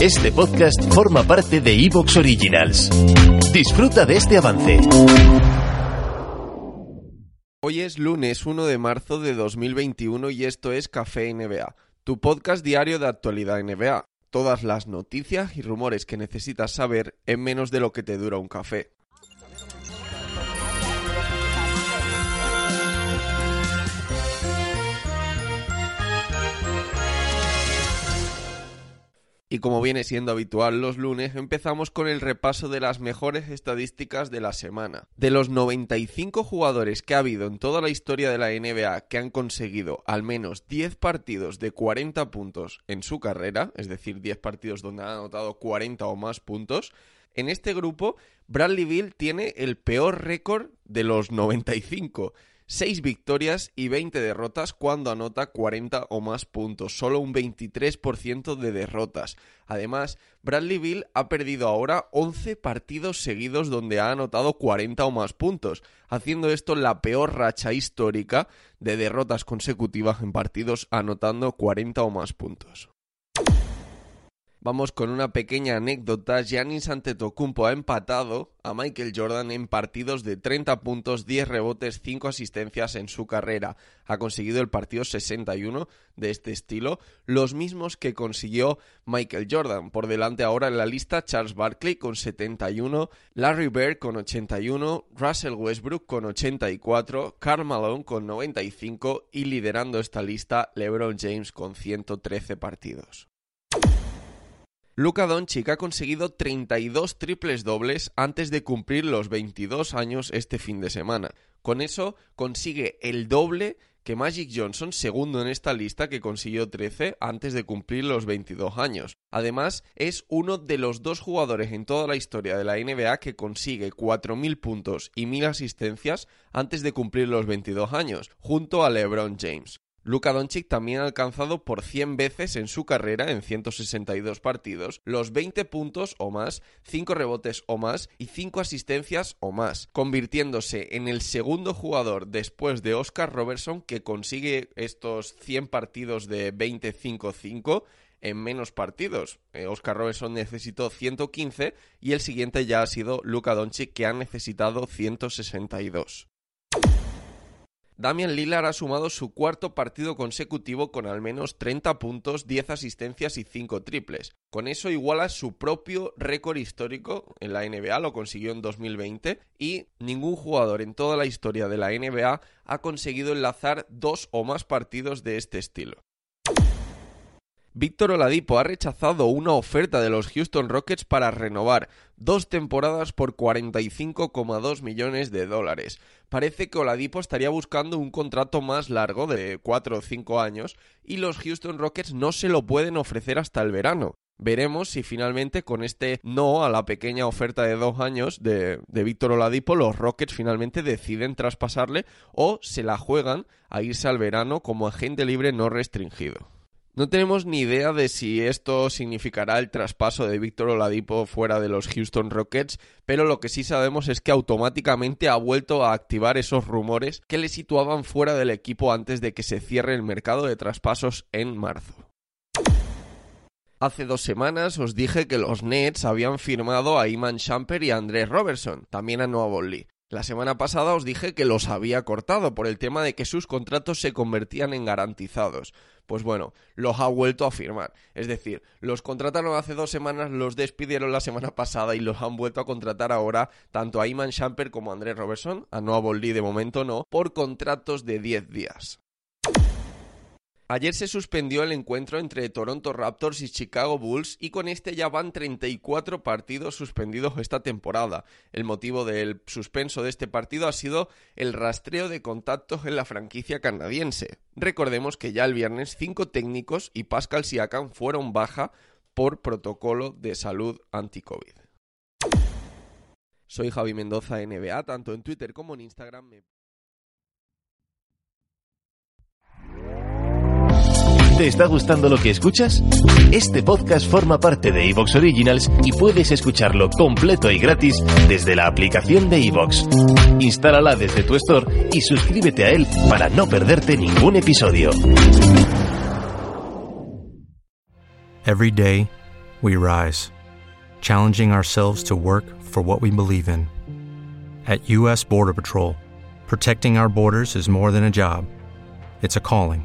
Este podcast forma parte de Evox Originals. Disfruta de este avance. Hoy es lunes 1 de marzo de 2021 y esto es Café NBA, tu podcast diario de actualidad NBA. Todas las noticias y rumores que necesitas saber en menos de lo que te dura un café. Y como viene siendo habitual los lunes, empezamos con el repaso de las mejores estadísticas de la semana. De los 95 jugadores que ha habido en toda la historia de la NBA que han conseguido al menos 10 partidos de 40 puntos en su carrera, es decir, 10 partidos donde han anotado 40 o más puntos, en este grupo Bradley Bill tiene el peor récord de los 95. 6 victorias y 20 derrotas cuando anota 40 o más puntos, solo un 23% de derrotas. Además, Bradley Bill ha perdido ahora 11 partidos seguidos donde ha anotado 40 o más puntos, haciendo esto la peor racha histórica de derrotas consecutivas en partidos anotando 40 o más puntos. Vamos con una pequeña anécdota. Giannis Antetokounmpo ha empatado a Michael Jordan en partidos de 30 puntos, 10 rebotes, 5 asistencias en su carrera. Ha conseguido el partido 61 de este estilo, los mismos que consiguió Michael Jordan. Por delante ahora en la lista Charles Barkley con 71, Larry Bird con 81, Russell Westbrook con 84, Karl Malone con 95 y liderando esta lista LeBron James con 113 partidos. Luka Doncic ha conseguido 32 triples dobles antes de cumplir los 22 años este fin de semana. Con eso consigue el doble que Magic Johnson, segundo en esta lista, que consiguió 13 antes de cumplir los 22 años. Además, es uno de los dos jugadores en toda la historia de la NBA que consigue 4.000 puntos y 1.000 asistencias antes de cumplir los 22 años, junto a LeBron James. Luka Doncic también ha alcanzado por 100 veces en su carrera, en 162 partidos, los 20 puntos o más, 5 rebotes o más y 5 asistencias o más, convirtiéndose en el segundo jugador después de Oscar Robertson que consigue estos 100 partidos de 25-5 en menos partidos. Eh, Oscar Robertson necesitó 115 y el siguiente ya ha sido Luka Doncic que ha necesitado 162. Damian Lillard ha sumado su cuarto partido consecutivo con al menos 30 puntos, 10 asistencias y 5 triples. Con eso iguala su propio récord histórico en la NBA, lo consiguió en 2020 y ningún jugador en toda la historia de la NBA ha conseguido enlazar dos o más partidos de este estilo. Víctor Oladipo ha rechazado una oferta de los Houston Rockets para renovar dos temporadas por 45,2 millones de dólares. Parece que Oladipo estaría buscando un contrato más largo de 4 o 5 años y los Houston Rockets no se lo pueden ofrecer hasta el verano. Veremos si finalmente con este no a la pequeña oferta de dos años de, de Víctor Oladipo los Rockets finalmente deciden traspasarle o se la juegan a irse al verano como agente libre no restringido. No tenemos ni idea de si esto significará el traspaso de Víctor Oladipo fuera de los Houston Rockets, pero lo que sí sabemos es que automáticamente ha vuelto a activar esos rumores que le situaban fuera del equipo antes de que se cierre el mercado de traspasos en marzo. Hace dos semanas os dije que los Nets habían firmado a Iman Shumpert y a Andrés Robertson, también a Noah Bonley. La semana pasada os dije que los había cortado por el tema de que sus contratos se convertían en garantizados. Pues bueno, los ha vuelto a firmar. Es decir, los contrataron hace dos semanas, los despidieron la semana pasada y los han vuelto a contratar ahora tanto a Iman Shumpert como a Andrés Robertson, a Noah Boldi de momento no, por contratos de 10 días. Ayer se suspendió el encuentro entre Toronto Raptors y Chicago Bulls y con este ya van 34 partidos suspendidos esta temporada. El motivo del suspenso de este partido ha sido el rastreo de contactos en la franquicia canadiense. Recordemos que ya el viernes cinco técnicos y Pascal Siakam fueron baja por protocolo de salud anti-COVID. Soy Javi Mendoza NBA, tanto en Twitter como en Instagram. ¿Te está gustando lo que escuchas? Este podcast forma parte de Evox Originals y puedes escucharlo completo y gratis desde la aplicación de Evox. Instálala desde tu store y suscríbete a él para no perderte ningún episodio. Every day, we rise, challenging ourselves to work for what we believe in. At U.S. Border Patrol, protecting our borders is more than a job, it's a calling